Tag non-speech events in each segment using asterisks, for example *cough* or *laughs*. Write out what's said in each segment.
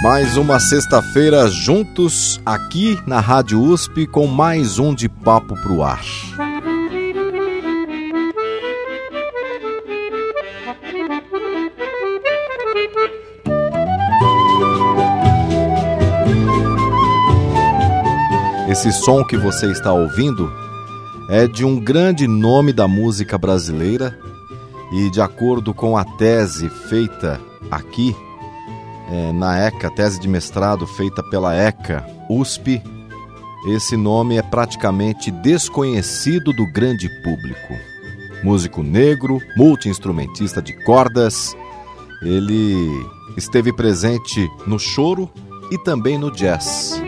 Mais uma sexta-feira juntos aqui na Rádio USP com mais um de Papo pro Ar. Esse som que você está ouvindo é de um grande nome da música brasileira e, de acordo com a tese feita aqui é, na ECA, tese de mestrado feita pela ECA USP, esse nome é praticamente desconhecido do grande público. Músico negro, multiinstrumentista de cordas, ele esteve presente no choro e também no jazz.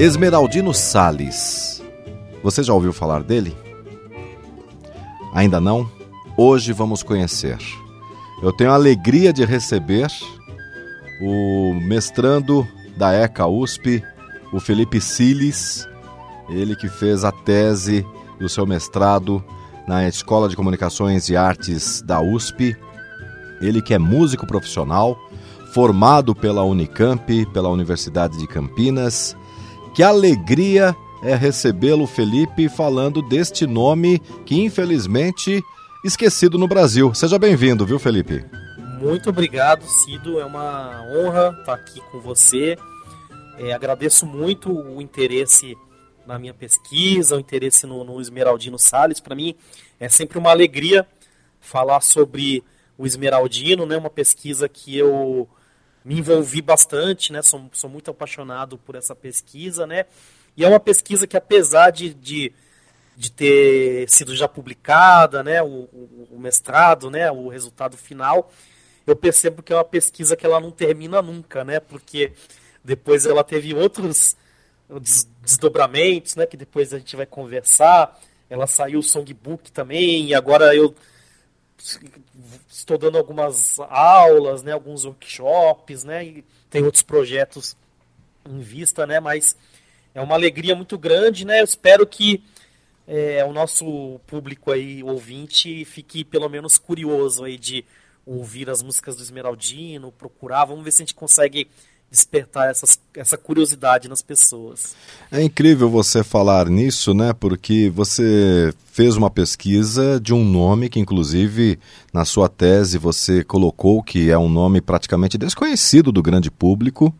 Esmeraldino Sales. Você já ouviu falar dele? Ainda não? Hoje vamos conhecer. Eu tenho a alegria de receber o mestrando da ECA USP, o Felipe Siles, ele que fez a tese do seu mestrado na Escola de Comunicações e Artes da USP, ele que é músico profissional, formado pela Unicamp, pela Universidade de Campinas que alegria é recebê-lo, Felipe, falando deste nome que infelizmente esquecido no Brasil. Seja bem-vindo, viu, Felipe? Muito obrigado, Cido. É uma honra estar aqui com você. É, agradeço muito o interesse na minha pesquisa, o interesse no, no Esmeraldino Salles. Para mim é sempre uma alegria falar sobre o Esmeraldino, né? Uma pesquisa que eu me envolvi bastante, né? Sou, sou muito apaixonado por essa pesquisa, né? E é uma pesquisa que, apesar de, de, de ter sido já publicada, né? O, o, o, mestrado, né? O resultado final, eu percebo que é uma pesquisa que ela não termina nunca, né? Porque depois ela teve outros desdobramentos, né? Que depois a gente vai conversar. Ela saiu o songbook também, e agora eu estou dando algumas aulas, né, alguns workshops, né, e tem outros projetos em vista, né, mas é uma alegria muito grande, né, eu espero que é, o nosso público aí, ouvinte, fique pelo menos curioso aí de ouvir as músicas do Esmeraldino, procurar, vamos ver se a gente consegue despertar essas, essa curiosidade nas pessoas. É incrível você falar nisso, né? Porque você fez uma pesquisa de um nome que, inclusive, na sua tese você colocou que é um nome praticamente desconhecido do grande público,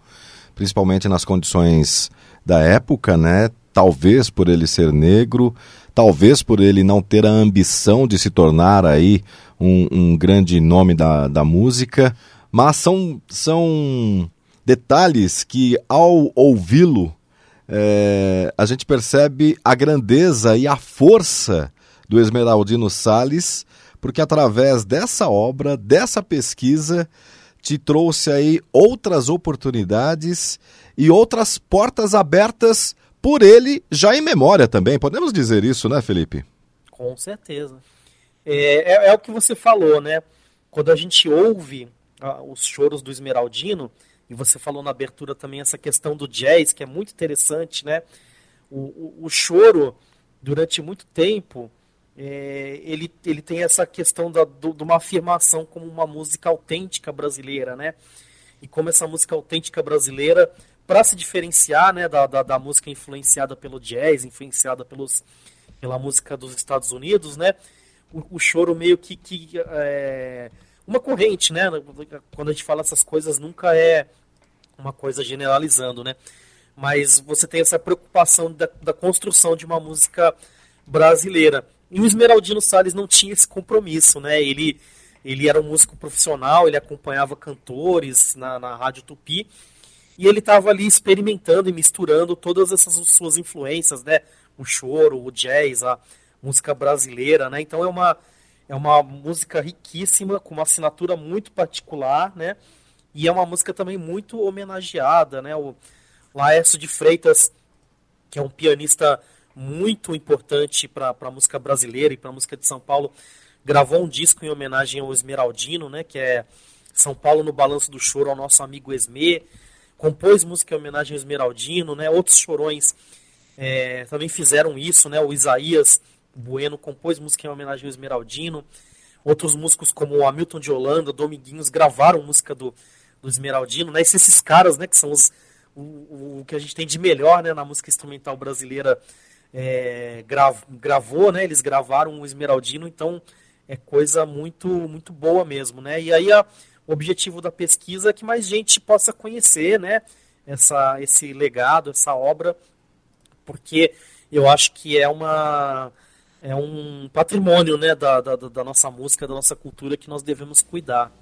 principalmente nas condições da época, né? Talvez por ele ser negro, talvez por ele não ter a ambição de se tornar aí um, um grande nome da, da música, mas são, são detalhes que, ao ouvi-lo, é, a gente percebe a grandeza e a força do Esmeraldino Salles, porque através dessa obra, dessa pesquisa, te trouxe aí outras oportunidades e outras portas abertas por ele já em memória também. Podemos dizer isso, né, Felipe? Com certeza. É, é, é o que você falou, né? Quando a gente ouve ah, os choros do Esmeraldino, e você falou na abertura também essa questão do jazz, que é muito interessante, né? O, o, o choro, durante muito tempo, é, ele, ele tem essa questão da, do, de uma afirmação como uma música autêntica brasileira, né? E como essa música autêntica brasileira, para se diferenciar né, da, da, da, música influenciada pelo jazz, influenciada pelos, pela música dos Estados Unidos, né? O, o choro meio que, que é, uma corrente, né? Quando a gente fala essas coisas, nunca é uma coisa generalizando, né? Mas você tem essa preocupação da, da construção de uma música brasileira. E o Esmeraldino Salles não tinha esse compromisso, né? Ele, ele era um músico profissional, ele acompanhava cantores na, na Rádio Tupi. e ele estava ali experimentando e misturando todas essas suas influências, né? O choro, o jazz, a música brasileira, né? Então é uma é uma música riquíssima com uma assinatura muito particular, né? E é uma música também muito homenageada, né? O Laércio de Freitas, que é um pianista muito importante para a música brasileira e para a música de São Paulo, gravou um disco em homenagem ao Esmeraldino, né? Que é São Paulo no Balanço do Choro, ao nosso amigo Esme. Compôs música em homenagem ao Esmeraldino, né? Outros chorões é, também fizeram isso, né? O Isaías Bueno compôs música em homenagem ao Esmeraldino. Outros músicos como o Hamilton de Holanda, Dominguinhos, gravaram música do, do Esmeraldino, né? Esses, caras, né, que são os, o, o, que a gente tem de melhor né, na música instrumental brasileira é, grav, gravou, né? Eles gravaram o Esmeraldino, então é coisa muito muito boa mesmo, né? E aí a, o objetivo da pesquisa é que mais gente possa conhecer, né? Essa, esse legado, essa obra, porque eu acho que é uma é um patrimônio né, da, da, da nossa música, da nossa cultura que nós devemos cuidar.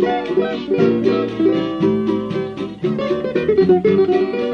Thank you.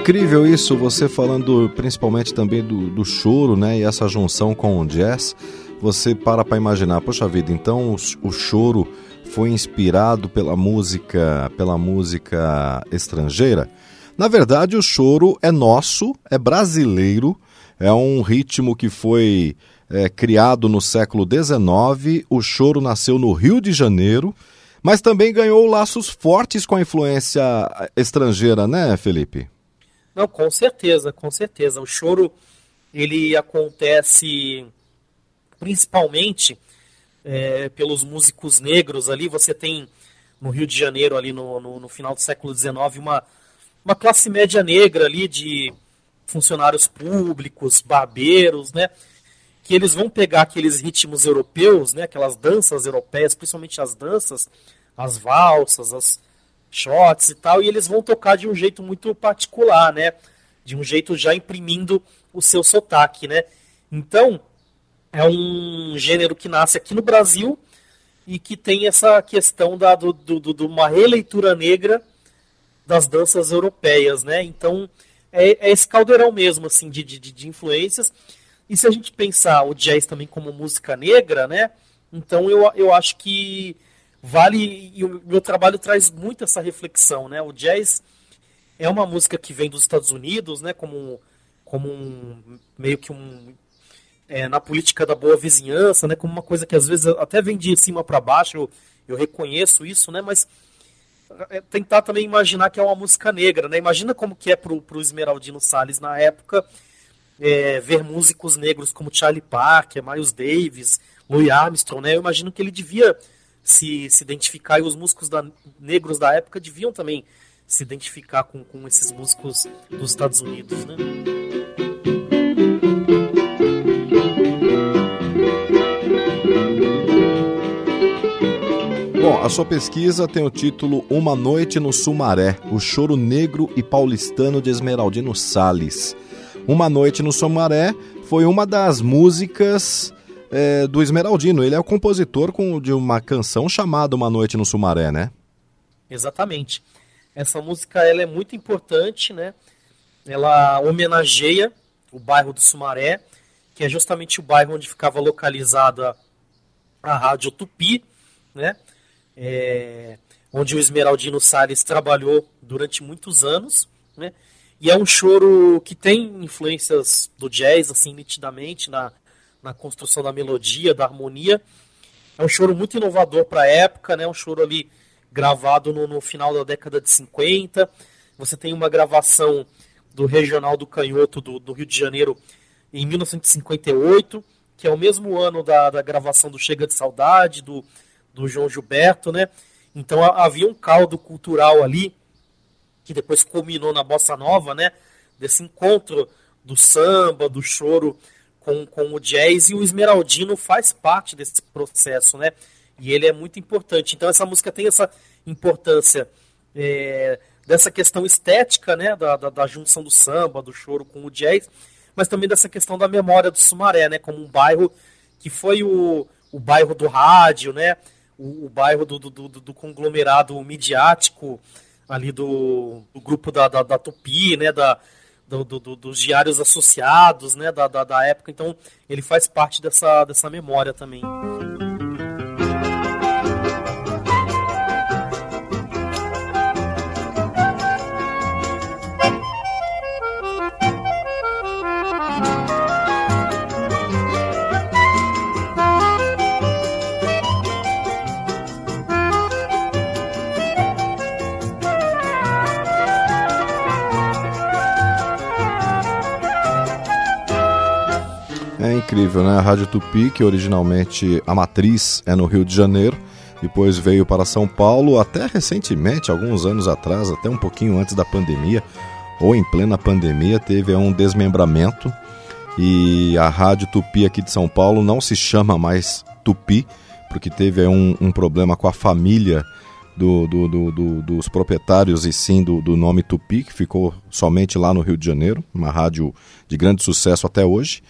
Incrível isso, você falando principalmente também do, do choro, né? E essa junção com o jazz. Você para para imaginar, poxa vida, então o, o choro foi inspirado pela música, pela música estrangeira? Na verdade, o choro é nosso, é brasileiro, é um ritmo que foi é, criado no século XIX. O choro nasceu no Rio de Janeiro, mas também ganhou laços fortes com a influência estrangeira, né, Felipe? Não, com certeza, com certeza. O choro ele acontece principalmente é, pelos músicos negros ali. Você tem no Rio de Janeiro, ali no, no, no, final do século XIX, uma, uma classe média negra ali de funcionários públicos, barbeiros, né? Que eles vão pegar aqueles ritmos europeus, né? Aquelas danças europeias, principalmente as danças, as valsas, as, shots e tal, e eles vão tocar de um jeito muito particular, né? De um jeito já imprimindo o seu sotaque, né? Então, é um gênero que nasce aqui no Brasil e que tem essa questão da, do, do, do uma releitura negra das danças europeias, né? Então, é, é esse caldeirão mesmo, assim, de, de, de influências. E se a gente pensar o jazz também como música negra, né? Então, eu, eu acho que vale e o meu trabalho traz muito essa reflexão, né? O jazz é uma música que vem dos Estados Unidos, né? Como como um meio que um é, na política da boa vizinhança, né? Como uma coisa que às vezes até vem de cima para baixo. Eu, eu reconheço isso, né? Mas é, tentar também imaginar que é uma música negra, né? Imagina como que é pro, pro Esmeraldino Salles na época é, ver músicos negros como Charlie Parker, Miles Davis, Louis Armstrong, né? Eu imagino que ele devia se, se identificar e os músicos da, negros da época deviam também se identificar com, com esses músicos dos Estados Unidos, né? Bom, a sua pesquisa tem o título Uma Noite no Sumaré, o choro negro e paulistano de Esmeraldino Salles. Uma Noite no Sumaré foi uma das músicas é, do Esmeraldino. Ele é o compositor com, de uma canção chamada Uma Noite no Sumaré, né? Exatamente. Essa música ela é muito importante, né? Ela homenageia o bairro do Sumaré, que é justamente o bairro onde ficava localizada a Rádio Tupi, né? É, onde o Esmeraldino Salles trabalhou durante muitos anos, né? E é um choro que tem influências do jazz, assim, nitidamente, na, na construção da melodia, da harmonia. É um choro muito inovador para a época, né? Um choro ali gravado no, no, final da década de 50. Você tem uma gravação do Regional do Canhoto do, do, Rio de Janeiro em 1958, que é o mesmo ano da, da gravação do Chega de Saudade, do, do João Gilberto, né? Então havia um caldo cultural ali que depois culminou na bossa nova, né? Desse encontro do samba, do choro com, com o jazz e o Esmeraldino faz parte desse processo, né? E ele é muito importante. Então essa música tem essa importância é, dessa questão estética, né? Da, da, da, junção do samba, do choro com o jazz, mas também dessa questão da memória do Sumaré, né? Como um bairro que foi o, o bairro do rádio, né? O, o bairro do, do, do, do, conglomerado midiático ali do, do grupo da, da, da Tupi, né? Da, do, do, dos diários associados, né? Da, da, da época. Então ele faz parte dessa, dessa memória também. Incrível, né? A Rádio Tupi, que originalmente a matriz é no Rio de Janeiro, depois veio para São Paulo, até recentemente, alguns anos atrás, até um pouquinho antes da pandemia, ou em plena pandemia, teve um desmembramento e a Rádio Tupi aqui de São Paulo não se chama mais Tupi, porque teve um, um problema com a família do, do, do, dos proprietários e sim do, do nome Tupi, que ficou somente lá no Rio de Janeiro, uma rádio de grande sucesso até hoje.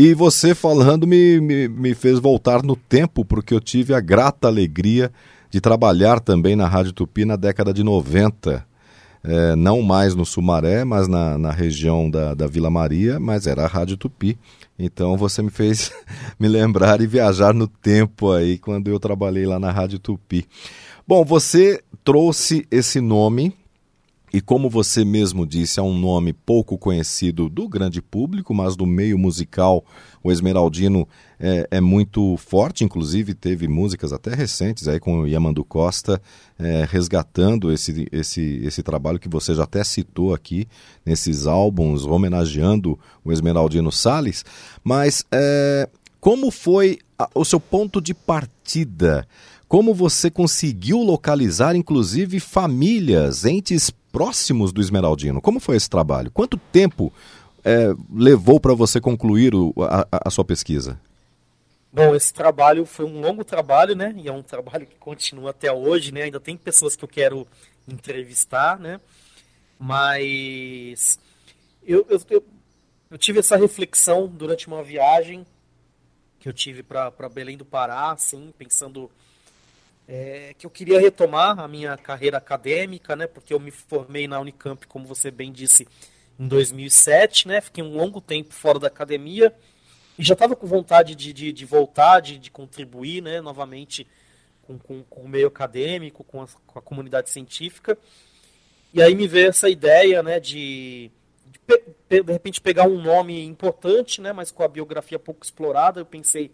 E você falando me, me, me fez voltar no tempo, porque eu tive a grata alegria de trabalhar também na Rádio Tupi na década de 90. É, não mais no Sumaré, mas na, na região da, da Vila Maria, mas era a Rádio Tupi. Então você me fez *laughs* me lembrar e viajar no tempo aí quando eu trabalhei lá na Rádio Tupi. Bom, você trouxe esse nome e como você mesmo disse, é um nome pouco conhecido do grande público, mas do meio musical, o Esmeraldino é, é muito forte, inclusive teve músicas até recentes aí com o Yamandu Costa é, resgatando esse, esse, esse trabalho que você já até citou aqui nesses álbuns, homenageando o Esmeraldino Salles. Mas é, como foi a, o seu ponto de partida? Como você conseguiu localizar, inclusive, famílias, entes próximos do Esmeraldino. Como foi esse trabalho? Quanto tempo é, levou para você concluir o, a, a, sua pesquisa? Bom, esse trabalho foi um longo trabalho, né? E é um trabalho que continua até hoje, né? Ainda tem pessoas que eu quero entrevistar, né? Mas eu, eu, eu, eu tive essa reflexão durante uma viagem que eu tive para Belém do Pará, assim, pensando é, que eu queria retomar a minha carreira acadêmica, né, porque eu me formei na Unicamp, como você bem disse, em 2007, né, fiquei um longo tempo fora da academia e já estava com vontade de, de, de voltar, de, de, contribuir né, novamente com, com, com, o meio acadêmico, com a, com a, comunidade científica. E aí me veio essa ideia né, de, de, de repente pegar um nome importante, né, mas com a biografia pouco explorada. Eu pensei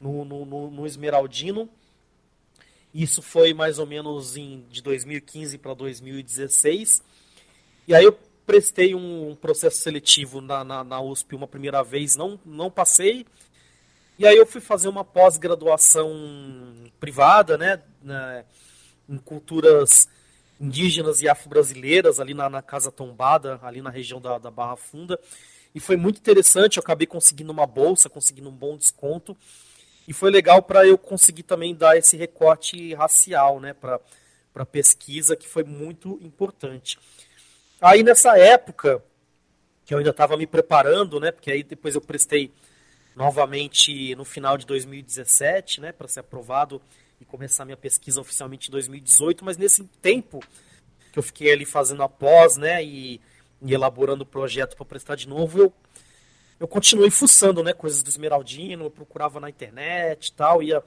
no, no, no, no Esmeraldino isso foi mais ou menos em, de 2015 para 2016. E aí eu prestei um processo seletivo na, na, na, USP uma primeira vez, não, não passei. E aí eu fui fazer uma pós-graduação privada, né, na, em culturas indígenas e afro-brasileiras, ali na, na, Casa Tombada, ali na região da, da Barra Funda. E foi muito interessante, eu acabei conseguindo uma bolsa, conseguindo um bom desconto. E foi legal para eu conseguir também dar esse recorte racial, né, para a pesquisa, que foi muito importante. Aí nessa época, que eu ainda estava me preparando, né, porque aí depois eu prestei novamente no final de 2017, né, para ser aprovado e começar minha pesquisa oficialmente em 2018, mas nesse tempo que eu fiquei ali fazendo a pós, né, e, e elaborando o projeto para prestar de novo, eu eu continuei fuçando, né, coisas do Esmeraldino, eu procurava na internet e tal, ia,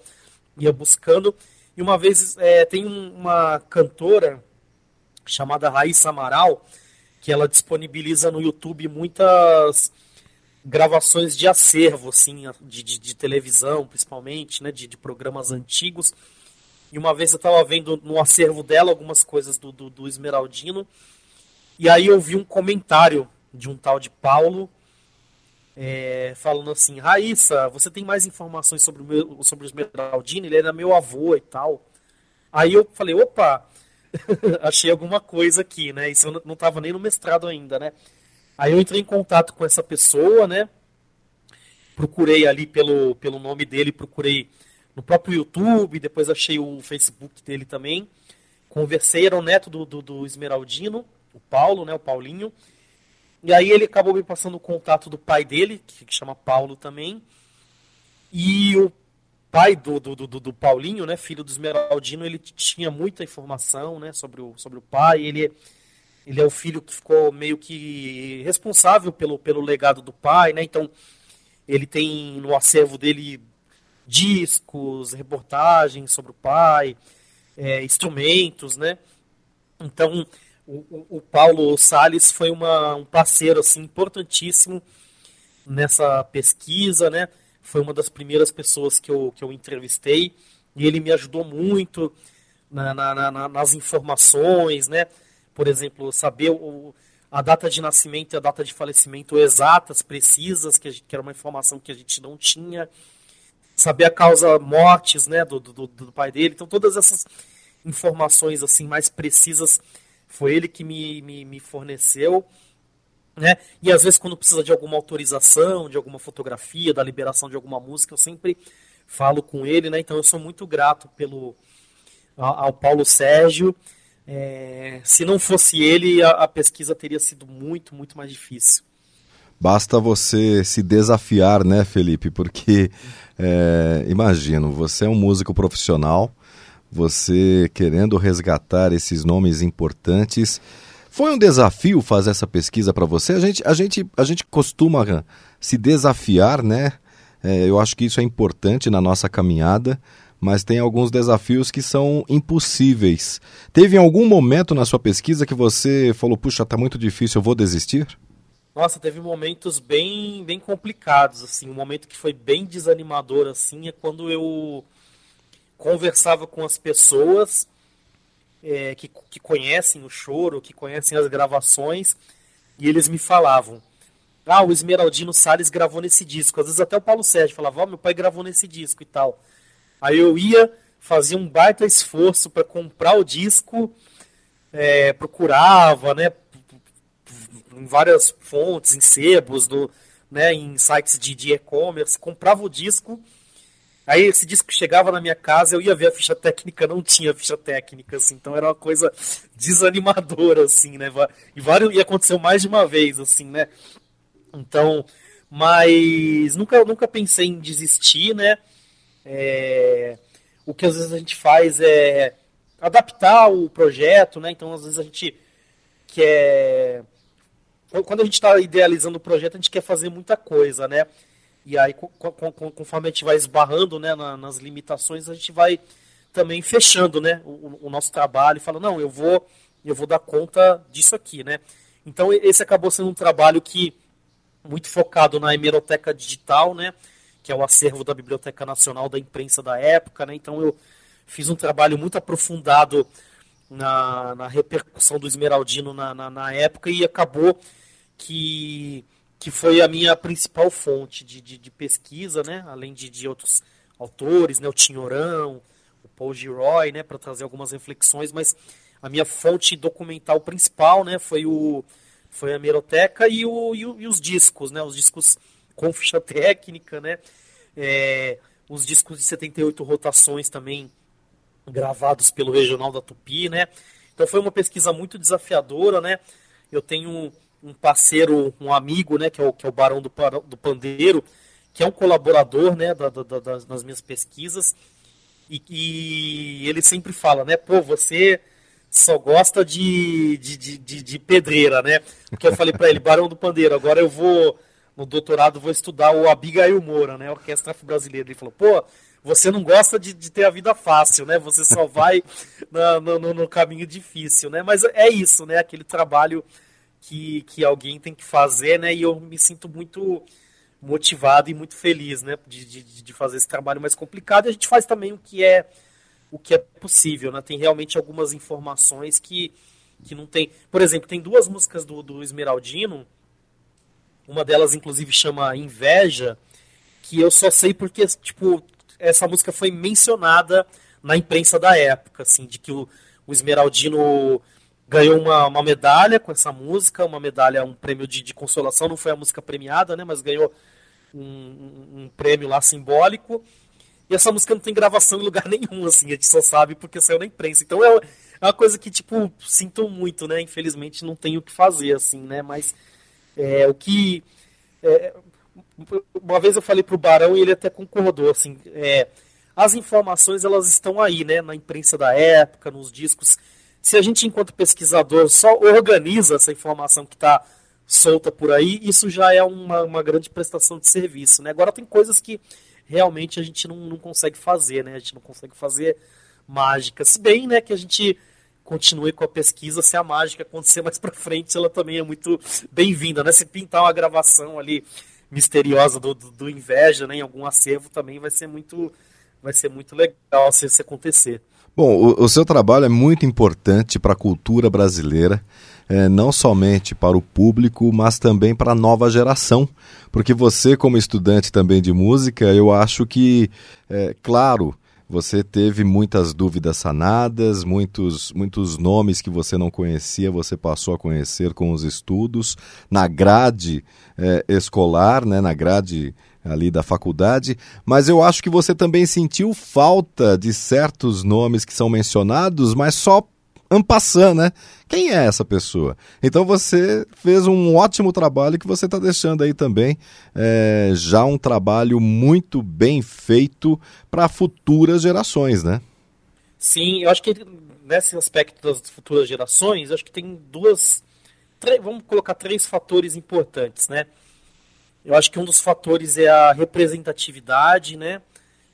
ia buscando. E uma vez é, tem uma cantora chamada Raíssa Amaral, que ela disponibiliza no YouTube muitas gravações de acervo, assim, de, de, de televisão, principalmente, né, de, de, programas antigos. E uma vez eu estava vendo no acervo dela algumas coisas do, do, do Esmeraldino, e aí eu vi um comentário de um tal de Paulo é, falando assim, Raíssa, você tem mais informações sobre o, meu, sobre o Esmeraldino? Ele era meu avô e tal. Aí eu falei, opa, *laughs* achei alguma coisa aqui, né? Isso eu não estava nem no mestrado ainda, né? Aí eu entrei em contato com essa pessoa, né? procurei ali pelo, pelo nome dele, procurei no próprio YouTube, depois achei o Facebook dele também. Conversei, era o neto do, do, do Esmeraldino, o Paulo, né, o Paulinho. E aí ele acabou me passando o contato do pai dele, que, chama Paulo também. E o pai do, do, do, do, Paulinho, né, filho do Esmeraldino, ele tinha muita informação né, sobre, o, sobre o pai. Ele, ele é o filho que ficou meio que responsável pelo, pelo legado do pai, né? Então ele tem no acervo dele discos, reportagens sobre o pai, é, instrumentos, né? Então o, o Paulo Sales foi uma, um parceiro assim importantíssimo nessa pesquisa, né? Foi uma das primeiras pessoas que eu, que eu entrevistei e ele me ajudou muito na, na, na, nas informações, né? Por exemplo, saber o, a data de nascimento e a data de falecimento exatas, precisas, que, gente, que era uma informação que a gente não tinha. Saber a causa mortes, né, do, do, do pai dele. Então, todas essas informações assim mais precisas foi ele que me, me, me forneceu. Né? E às vezes quando precisa de alguma autorização, de alguma fotografia, da liberação de alguma música, eu sempre falo com ele, né? Então eu sou muito grato pelo ao Paulo Sérgio é, se não fosse ele, a, a pesquisa teria sido muito, muito mais difícil. Basta você se desafiar, né, Felipe? Porque, é, imagino, você é um músico profissional, você querendo resgatar esses nomes importantes. Foi um desafio fazer essa pesquisa para você? A gente, a, gente, a gente costuma se desafiar, né? É, eu acho que isso é importante na nossa caminhada mas tem alguns desafios que são impossíveis. Teve algum momento na sua pesquisa que você falou, puxa, está muito difícil, eu vou desistir? Nossa, teve momentos bem, bem complicados, assim, um momento que foi bem desanimador, assim, é quando eu conversava com as pessoas é, que, que conhecem o choro, que conhecem as gravações, e eles me falavam, ah, o Esmeraldino Salles gravou nesse disco. Às vezes até o Paulo Sérgio falava, oh, meu pai gravou nesse disco e tal. Aí eu ia, fazia um baita esforço para comprar o disco, é, procurava, né, em várias fontes, em sebos, do, né, em sites de e-commerce, comprava o disco. Aí esse disco chegava na minha casa, eu ia ver a ficha técnica, não tinha ficha técnica, assim, então era uma coisa desanimadora, assim, né? E vários, e aconteceu mais de uma vez, assim, né? Então, mas nunca, nunca pensei em desistir, né? É, o que às vezes a gente faz é adaptar o projeto, né? Então, às vezes a gente quer. Quando a gente está idealizando o projeto, a gente quer fazer muita coisa, né? E aí, conforme a gente vai esbarrando né, nas limitações, a gente vai também fechando né, o, nosso trabalho e fala, não, eu vou, eu vou dar conta disso aqui, né? Então, esse acabou sendo um trabalho que muito focado na hemeroteca digital, né? que é o acervo da Biblioteca Nacional da Imprensa da época, né? Então eu fiz um trabalho muito aprofundado na, na repercussão do Esmeraldino na, na, na, época e acabou que, que foi a minha principal fonte de, de, de pesquisa, né? Além de, de outros autores, né? O Tinhorão, o Paul Giroy, né? Para trazer algumas reflexões, mas a minha fonte documental principal, né? Foi o foi a Meroteca e, o, e, o, e os discos, né? Os discos com ficha *laughs* técnica, né? É, os discos de 78 rotações também gravados pelo Regional da Tupi, né? Então foi uma pesquisa muito desafiadora, né? Eu tenho um parceiro, um amigo, né, que é o, que é o Barão do, do Pandeiro, que é um colaborador, né, da, da, das, das minhas pesquisas, e, e, ele sempre fala, né, pô, você só gosta de, de, de, de pedreira, né? Porque eu falei para ele, Barão do Pandeiro, agora eu vou no doutorado vou estudar o Abigail Moura, né? Orquestra Brasileira. Ele falou, pô, você não gosta de, de ter a vida fácil, né? Você só vai na, no, no, caminho difícil, né? Mas é isso, né? Aquele trabalho que, que alguém tem que fazer, né? E eu me sinto muito motivado e muito feliz, né? De, de, de fazer esse trabalho mais complicado. E a gente faz também o que é o que é possível, né? Tem realmente algumas informações que, que não tem. Por exemplo, tem duas músicas do, do Esmeraldino uma delas, inclusive, chama Inveja, que eu só sei porque, tipo, essa música foi mencionada na imprensa da época, assim, de que o, o Esmeraldino ganhou uma, uma medalha com essa música, uma medalha, um prêmio de, de consolação, não foi a música premiada, né, mas ganhou um, um, prêmio lá simbólico. E essa música não tem gravação em lugar *laughs* nenhum, assim, a gente só sabe porque saiu na imprensa. Então é, é uma coisa que, tipo, sinto muito, né? Infelizmente não tenho o que fazer, assim, né? Mas é, o que. É, uma vez eu falei pro Barão e ele até concordou, assim. É, as informações elas estão aí, né? Na imprensa da época, nos discos. Se a gente, enquanto pesquisador, só organiza essa informação que está solta por aí, isso já é uma, uma grande prestação de serviço. Né? Agora tem coisas que realmente a gente não, não consegue fazer, né? A gente não consegue fazer mágica. Se bem né, que a gente continue com a pesquisa, se a mágica acontecer mais para frente, ela também é muito bem-vinda, né? Se pintar uma gravação ali misteriosa do, do, do, Inveja, né, em algum acervo, também vai ser muito, vai ser muito legal se isso acontecer. Bom, o, o seu trabalho é muito importante para a cultura brasileira é, não somente para o público, mas também para a nova geração. Porque você, como estudante também de música, eu acho que, é, claro, você teve muitas dúvidas sanadas, muitos, muitos nomes que você não conhecia, você passou a conhecer com os estudos, na grade é, escolar, né, na grade ali da faculdade, mas eu acho que você também sentiu falta de certos nomes que são mencionados, mas só ampassando, né? Quem é essa pessoa? Então você fez um ótimo trabalho que você está deixando aí também, é, já um trabalho muito bem feito para futuras gerações, né? Sim, eu acho que nesse aspecto das futuras gerações, acho que tem duas, três, vamos colocar três fatores importantes, né? Eu acho que um dos fatores é a representatividade, né?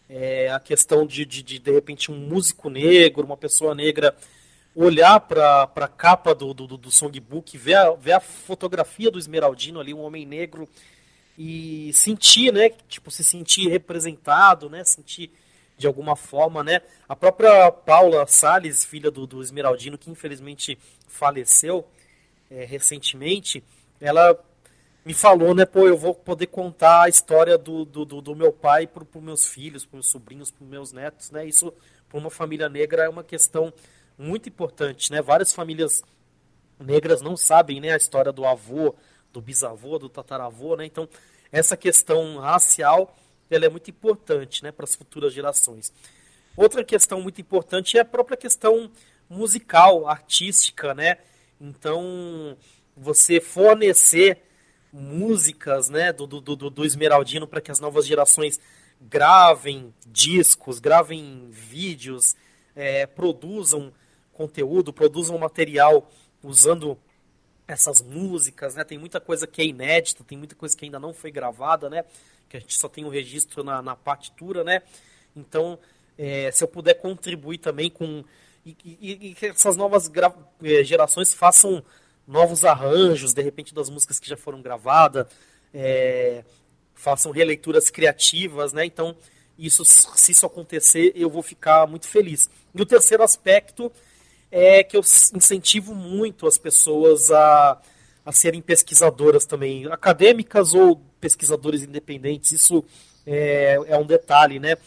É a questão de, de, de, de repente, um músico negro, uma pessoa negra olhar para a capa do, do, do songbook, ver a, ver a fotografia do Esmeraldino ali, um homem negro, e sentir, né? Tipo, se sentir representado, né? Sentir de alguma forma, né? A própria Paula Salles, filha do, do Esmeraldino, que infelizmente faleceu é, recentemente, ela me falou, né? Pô, eu vou poder contar a história do, do, do, do meu pai para os meus filhos, para meus sobrinhos, para meus netos, né? Isso, para uma família negra, é uma questão muito importante, né? Várias famílias negras não sabem, né, a história do avô, do bisavô, do tataravô, né? Então, essa questão racial, ela é muito importante, né, para as futuras gerações. Outra questão muito importante é a própria questão musical, artística, né? Então, você fornecer músicas, né, do, do, do, do Esmeraldino para que as novas gerações gravem discos, gravem vídeos, é, produzam conteúdo, produzam material usando essas músicas, né? Tem muita coisa que é inédita, tem muita coisa que ainda não foi gravada, né? Que a gente só tem o um registro na, na partitura, né? Então, é, se eu puder contribuir também com e, e, e que essas novas. É, gerações façam novos arranjos, de repente das músicas que já foram gravadas, é, façam releituras criativas, né? Então, isso, se isso acontecer, eu vou ficar muito feliz. E o terceiro aspecto é que eu incentivo muito as pessoas a, a serem pesquisadoras também, acadêmicas ou pesquisadores independentes. Isso é, é um detalhe, né?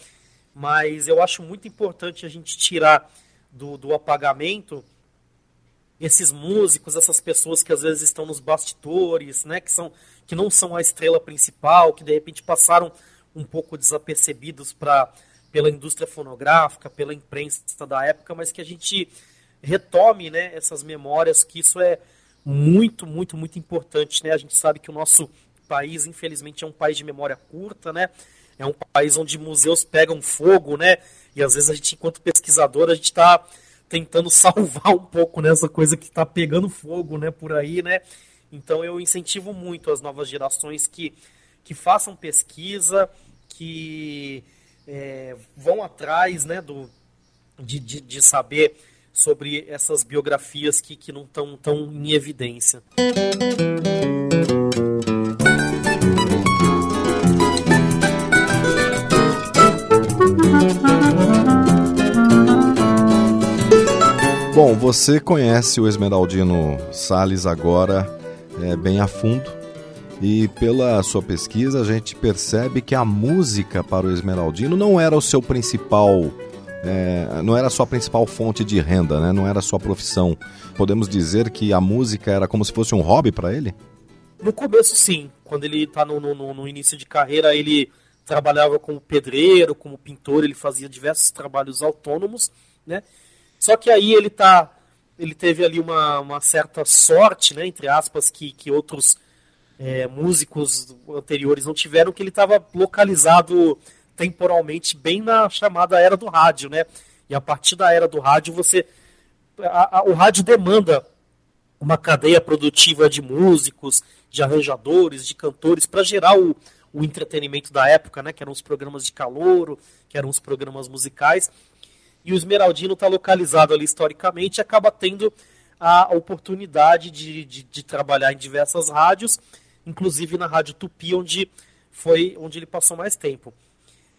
Mas eu acho muito importante a gente tirar do, do apagamento esses músicos, essas pessoas que às vezes estão nos bastidores, né, que são que não são a estrela principal, que de repente passaram um pouco desapercebidos para pela indústria fonográfica, pela imprensa da época, mas que a gente retome né, essas memórias, que isso é muito, muito, muito importante. Né? A gente sabe que o nosso país, infelizmente, é um país de memória curta, né? É um país onde museus pegam fogo, né? E às vezes a gente, enquanto pesquisador, a gente está tentando *laughs* salvar um pouco nessa né, coisa que está pegando fogo, né? Por aí, né? Então eu incentivo muito as novas gerações que, que façam pesquisa, que é, vão atrás, né? Do, de, de, de saber sobre essas biografias que, que não estão tão em evidência. Bom, você conhece o Esmeraldino Sales agora é, bem a fundo e pela sua pesquisa a gente percebe que a música para o Esmeraldino não era o seu principal é, não era sua principal fonte de renda, né? não era a sua profissão. Podemos dizer que a música era como se fosse um hobby para ele? No começo, sim. Quando ele está no, no, no, início de carreira, ele trabalhava como pedreiro, como pintor, ele fazia diversos trabalhos autônomos, né? Só que aí ele tá, ele teve ali uma, uma certa sorte, né, entre aspas, que, que outros é, músicos anteriores não tiveram, que ele estava localizado temporalmente bem na chamada era do rádio, né? E a partir da era do rádio, você a, a, o rádio demanda uma cadeia produtiva de músicos, de arranjadores, de cantores, para gerar o, o entretenimento da época, né? Que eram os programas de calouro, que eram os programas musicais. E o Esmeraldino está localizado ali historicamente acaba tendo a oportunidade de, de, de, trabalhar em diversas rádios, inclusive na Rádio Tupi, onde foi onde ele passou mais tempo.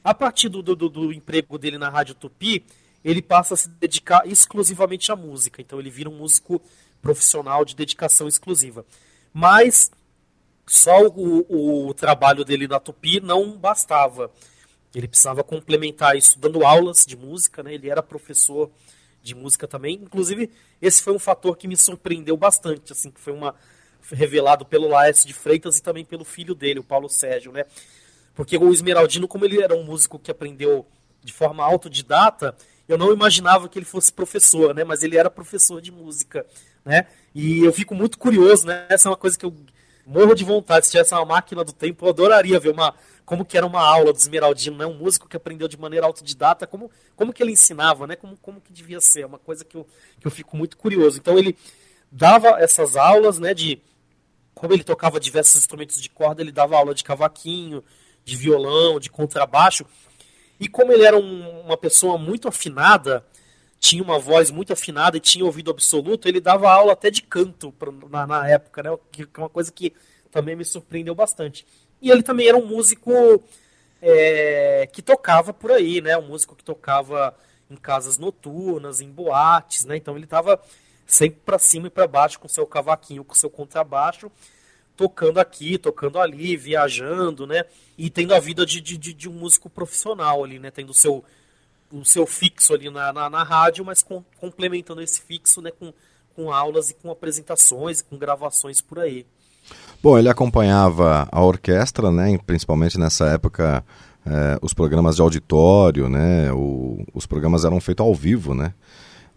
A partir do, do, do emprego dele na Rádio Tupi, ele passa a se dedicar exclusivamente à música. Então ele vira um músico profissional de dedicação exclusiva. Mas só o, o trabalho dele na Tupi não bastava. Ele precisava complementar isso dando aulas de música, né? Ele era professor de música também. Inclusive, esse foi um fator que me surpreendeu bastante, assim, que foi uma revelado pelo Laércio de Freitas e também pelo filho dele, o Paulo Sérgio, né? Porque o Esmeraldino, como ele era um músico que aprendeu de forma autodidata, eu não imaginava que ele fosse professor, né? Mas ele era professor de música né? E eu fico muito curioso, né? Essa é uma coisa que eu morro de vontade. Se tivesse uma máquina do tempo, eu adoraria ver uma como que era uma aula do Esmeraldino, né? Um músico que aprendeu de maneira autodidata, como, como que ele ensinava, né? Como, como que devia ser, é uma coisa que eu, que eu fico muito curioso. Então ele dava essas aulas, né? De como ele tocava diversos instrumentos de corda, ele dava aula de cavaquinho, de violão, de contrabaixo. E como ele era um, uma pessoa muito afinada, tinha uma voz muito afinada e tinha ouvido absoluto, ele dava aula até de canto pra, na, na, época, né? Que é uma coisa que também me surpreendeu bastante. E ele também era um músico é, que tocava por aí, né? Um músico que tocava em casas noturnas, em boates, né? Então ele estava sempre para cima e para baixo com seu cavaquinho, com seu contrabaixo, tocando aqui, tocando ali, viajando, né? E tendo a vida de, de, de um músico profissional ali, né? Tendo seu o seu fixo ali na, na, na rádio, mas com, complementando esse fixo né, com, com aulas e com apresentações, com gravações por aí. Bom, ele acompanhava a orquestra, né, principalmente nessa época, eh, os programas de auditório, né, o, os programas eram feitos ao vivo, né.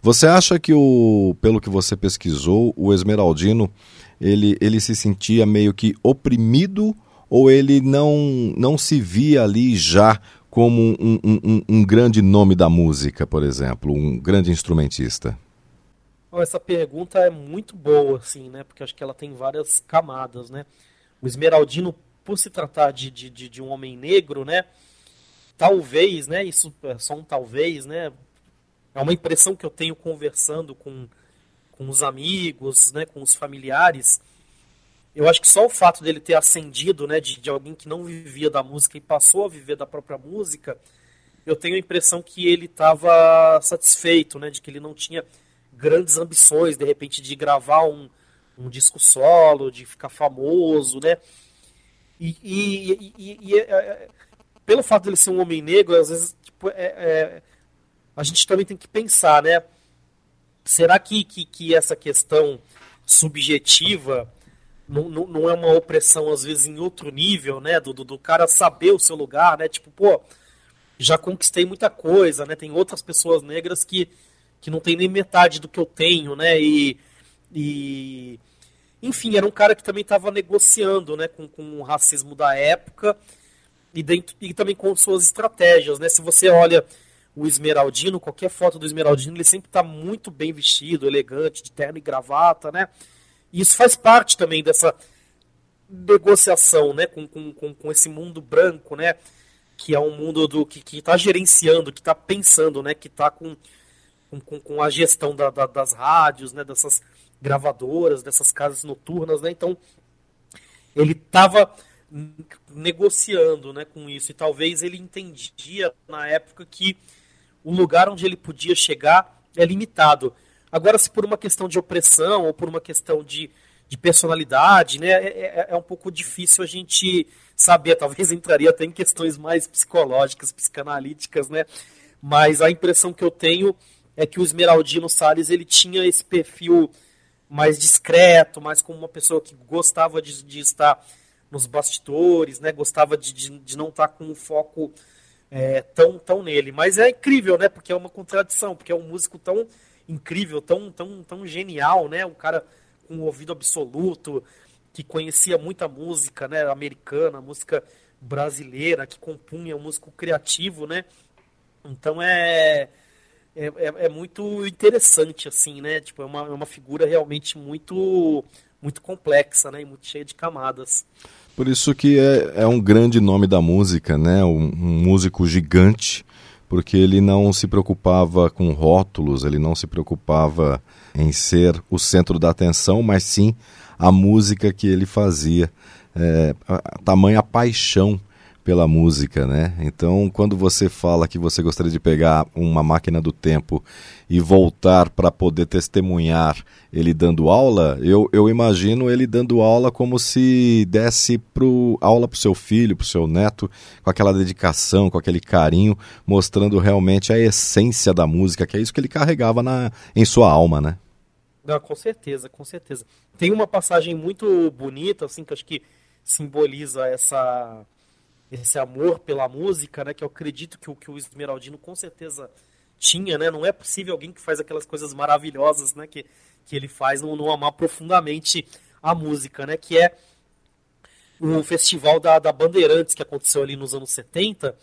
Você acha que, o, pelo que você pesquisou, o Esmeraldino, ele, ele se sentia meio que oprimido ou ele não, não se via ali já como um, um, um, grande nome da música, por exemplo, um grande instrumentista? Essa pergunta é muito boa, assim, né? Porque acho que ela tem várias camadas, né? O Esmeraldino, por se tratar de, de, de um homem negro, né? Talvez, né? Isso é só um talvez, né? É uma impressão que eu tenho conversando com, com os amigos, né? Com os familiares eu acho que só o fato dele ter ascendido, né, de, de alguém que não vivia da música e passou a viver da própria música, eu tenho a impressão que ele estava satisfeito, né, de que ele não tinha grandes ambições, de repente, de gravar um, um disco solo, de ficar famoso, né, e, e, e, e é, é, pelo fato dele ser um homem negro, às vezes, tipo, é, é, a gente também tem que pensar, né, será que, que, que essa questão subjetiva não, não, é uma opressão, às vezes, em outro nível, né? Do, do, do, cara saber o seu lugar, né? Tipo, pô, já conquistei muita coisa, né? Tem outras pessoas negras que, que não tem nem metade do que eu tenho, né? E, e enfim, era um cara que também estava negociando, né? Com, com o racismo da época e, dentro, e também com suas estratégias, né? Se você olha o Esmeraldino, qualquer foto do Esmeraldino, ele sempre está muito bem vestido, elegante, de terno e gravata, né? E isso faz parte também dessa negociação né, com, com, com, esse mundo branco, né, que é um mundo do que está gerenciando, que está pensando, né, que está com, com, com a gestão da, da, das rádios, né, dessas gravadoras, dessas casas noturnas. Né, então, ele estava negociando né, com isso, e talvez ele entendia na época que o lugar onde ele podia chegar é limitado. Agora, se por uma questão de opressão ou por uma questão de, de personalidade, né, é, é, é um pouco difícil a gente saber. *laughs* Talvez entraria até em questões mais psicológicas, psicanalíticas, né? Mas a impressão que eu tenho é que o Esmeraldino Salles ele tinha esse perfil mais discreto, mais como uma pessoa que gostava de, de estar nos bastidores, né? Gostava de, de, de não estar com um foco é, tão, tão nele. Mas é incrível, né? Porque é uma contradição, porque é um músico tão incrível, tão, tão, tão genial, né? Um cara com um ouvido absoluto, que conhecia muita música, né? Americana, música brasileira, que compunha um músico criativo, né? Então é, é, é, é, muito interessante, assim, né? Tipo, é uma, é uma figura realmente muito, muito complexa, né? E muito cheia de camadas. Por isso que é, é um grande nome da música, né? Um, um músico gigante, porque ele não se preocupava com rótulos, ele não se preocupava em ser o centro da atenção, mas sim a música que ele fazia. É, a, tamanha paixão pela música, né? Então, quando você fala que você gostaria de pegar uma máquina do tempo e voltar para poder testemunhar ele dando aula, eu, eu imagino ele dando aula como se desse pro, aula para o seu filho, para o seu neto, com aquela dedicação, com aquele carinho, mostrando realmente a essência da música, que é isso que ele carregava na, em sua alma, né? Com certeza, com certeza. Tem uma passagem muito bonita, assim, que acho que simboliza essa esse amor pela música, né? Que eu acredito que que o Esmeraldino com certeza tinha, né? Não é possível alguém que faz aquelas coisas maravilhosas, né? Que, que ele faz não, não amar profundamente a música, né? Que é o festival da, da Bandeirantes que aconteceu ali nos anos 70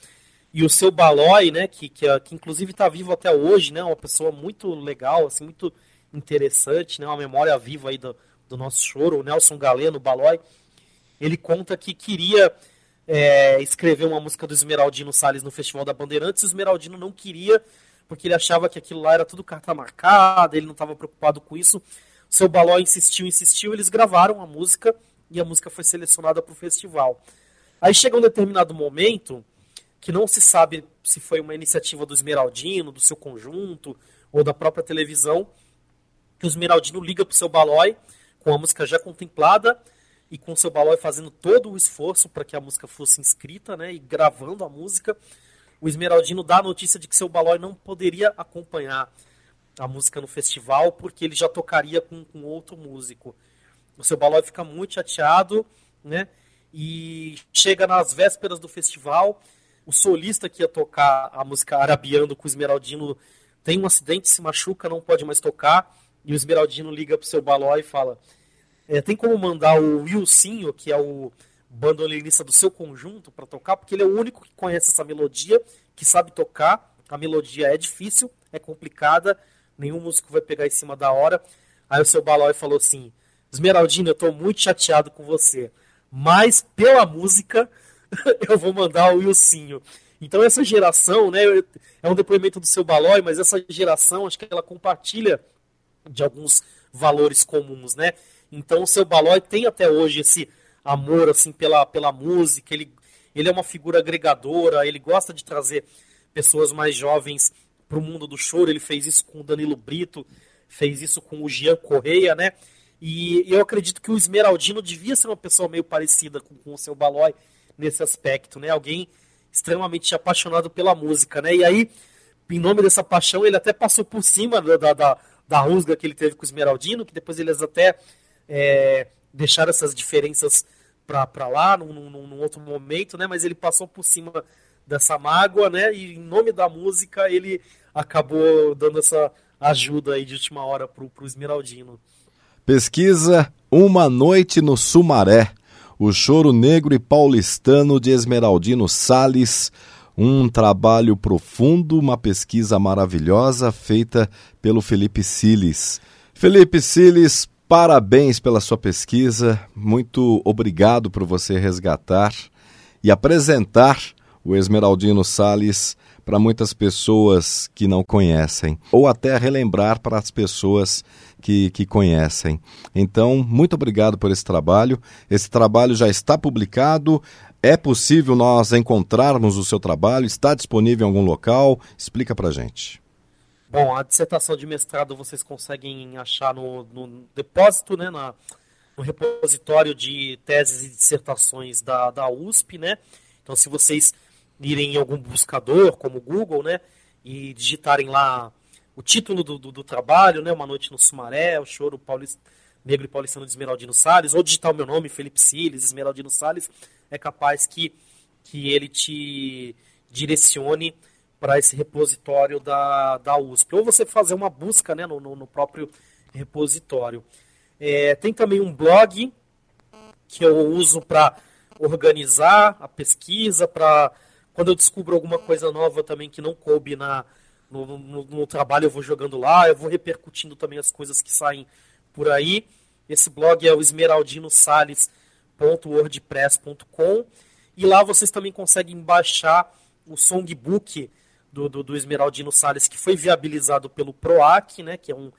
e o seu Balói, né? Que, que, que inclusive está vivo até hoje, né? Uma pessoa muito legal, assim, muito interessante, né? Uma memória viva aí do, do nosso choro, o Nelson Galeno, Balói. Ele conta que queria é, escrever uma música do Esmeraldino Salles no Festival da Bandeirantes, e o Esmeraldino não queria, porque ele achava que aquilo lá era tudo carta marcada, ele não estava preocupado com isso. O seu Baló insistiu, insistiu, eles gravaram a música e a música foi selecionada para o festival. Aí chega um determinado momento que não se sabe se foi uma iniciativa do Esmeraldino, do seu conjunto ou da própria televisão, que o Esmeraldino liga para o seu Balói com a música já contemplada e com seu balói fazendo todo o esforço para que a música fosse inscrita, né, e gravando a música, o Esmeraldino dá a notícia de que seu balói não poderia acompanhar a música no festival porque ele já tocaria com, com outro músico. O seu balói fica muito chateado, né, e chega nas vésperas do festival, o solista que ia tocar a música Arabiando com o Esmeraldino tem um acidente, se machuca, não pode mais tocar, e o Esmeraldino liga pro seu balói e fala é, tem como mandar o Wilsinho, que é o bandolinista do seu conjunto, para tocar, porque ele é o único que conhece essa melodia, que sabe tocar. A melodia é difícil, é complicada, nenhum músico vai pegar em cima da hora. Aí o seu Balói falou assim: Esmeraldino, eu estou muito chateado com você, mas pela música *laughs* eu vou mandar o Wilsinho. Então essa geração, né, é um depoimento do seu Balói, mas essa geração, acho que ela compartilha de alguns valores comuns, né? Então o seu Balói tem até hoje esse amor assim pela, pela música, ele, ele é uma figura agregadora, ele gosta de trazer pessoas mais jovens para o mundo do choro, ele fez isso com o Danilo Brito, fez isso com o Jean Correia, né? E eu acredito que o Esmeraldino devia ser uma pessoa meio parecida com, com o seu Balói nesse aspecto, né? Alguém extremamente apaixonado pela música, né? E aí, em nome dessa paixão, ele até passou por cima da, da, da rusga que ele teve com o Esmeraldino, que depois eles até é, deixar essas diferenças para lá num, num, num, outro momento, né? Mas ele passou por cima dessa mágoa, né? E em nome da música ele acabou dando essa ajuda aí de última hora pro, pro Esmeraldino. Pesquisa Uma Noite no Sumaré, o choro negro e paulistano de Esmeraldino Sales, um trabalho profundo, uma pesquisa maravilhosa feita pelo Felipe Siles. Felipe Siles, Parabéns pela sua pesquisa, muito obrigado por você resgatar e apresentar o Esmeraldino Sales para muitas pessoas que não conhecem, ou até relembrar para as pessoas que, que conhecem. Então, muito obrigado por esse trabalho. Esse trabalho já está publicado. É possível nós encontrarmos o seu trabalho? Está disponível em algum local? Explica para gente. Bom, a dissertação de mestrado vocês conseguem achar no, no depósito, né, na, no repositório de teses e dissertações da, da USP, né? Então, se vocês irem em algum buscador, como Google, né, e digitarem lá o título do, do, do, trabalho, né? Uma Noite no Sumaré, o choro paulista, negro e paulistano de Esmeraldino Salles, ou digitar o meu nome, Felipe Siles, Esmeraldino Salles, é capaz que, que ele te direcione para esse repositório da, da USP. Ou você fazer uma busca né, no, no, próprio repositório. É, tem também um blog que eu uso para organizar a pesquisa, para quando eu descubro alguma coisa nova também que não coube na, no, no, no, trabalho, eu vou jogando lá, eu vou repercutindo também as coisas que saem por aí. Esse blog é o esmeraldinosales.wordpress.com e lá vocês também conseguem baixar o songbook do, do, do Esmeraldino Salles, que foi viabilizado pelo PROAC, né, que é um,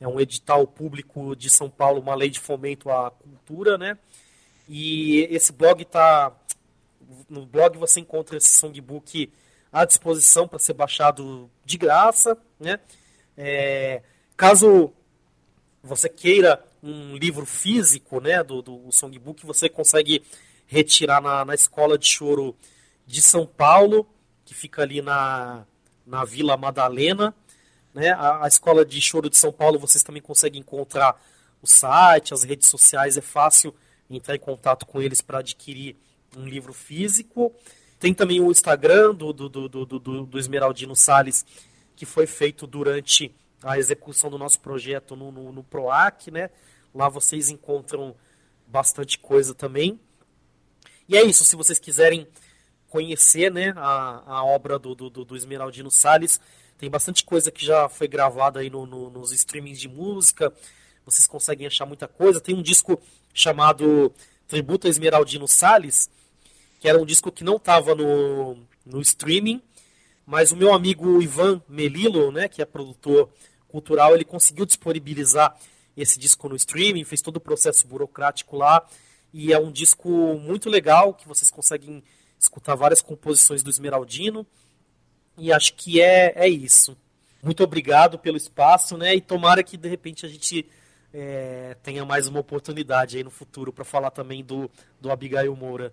é um edital público de São Paulo, uma lei de fomento à cultura, né? E esse blog está no blog você encontra esse songbook à disposição para ser baixado de graça, né? É, caso você queira um livro físico, né, do, do songbook, você consegue retirar na, na escola de choro de São Paulo, que fica ali na, na Vila Madalena, né? A, a escola de choro de São Paulo vocês também conseguem encontrar o site, as redes sociais, é fácil entrar em contato com eles para adquirir um livro físico. Tem também o Instagram do, do, do, do, do Esmeraldino Sales, que foi feito durante a execução do nosso projeto no, no, no, PROAC, né? Lá vocês encontram bastante coisa também. E é isso, se vocês quiserem conhecer né, a, a obra do, do, do Esmeraldino Sales, tem bastante coisa que já foi gravada aí no, no, nos streamings de música, vocês conseguem achar muita coisa. Tem um disco chamado Tributo a Esmeraldino Sales, que era um disco que não estava no, no streaming, mas o meu amigo Ivan Melilo, né, que é produtor cultural, ele conseguiu disponibilizar esse disco no streaming, fez todo o processo burocrático lá, e é um disco muito legal, que vocês conseguem escutar várias composições do Esmeraldino, e acho que é, é isso. Muito obrigado pelo espaço, né, e tomara que de repente a gente é, tenha mais uma oportunidade aí no futuro para falar também do, do Abigail Moura.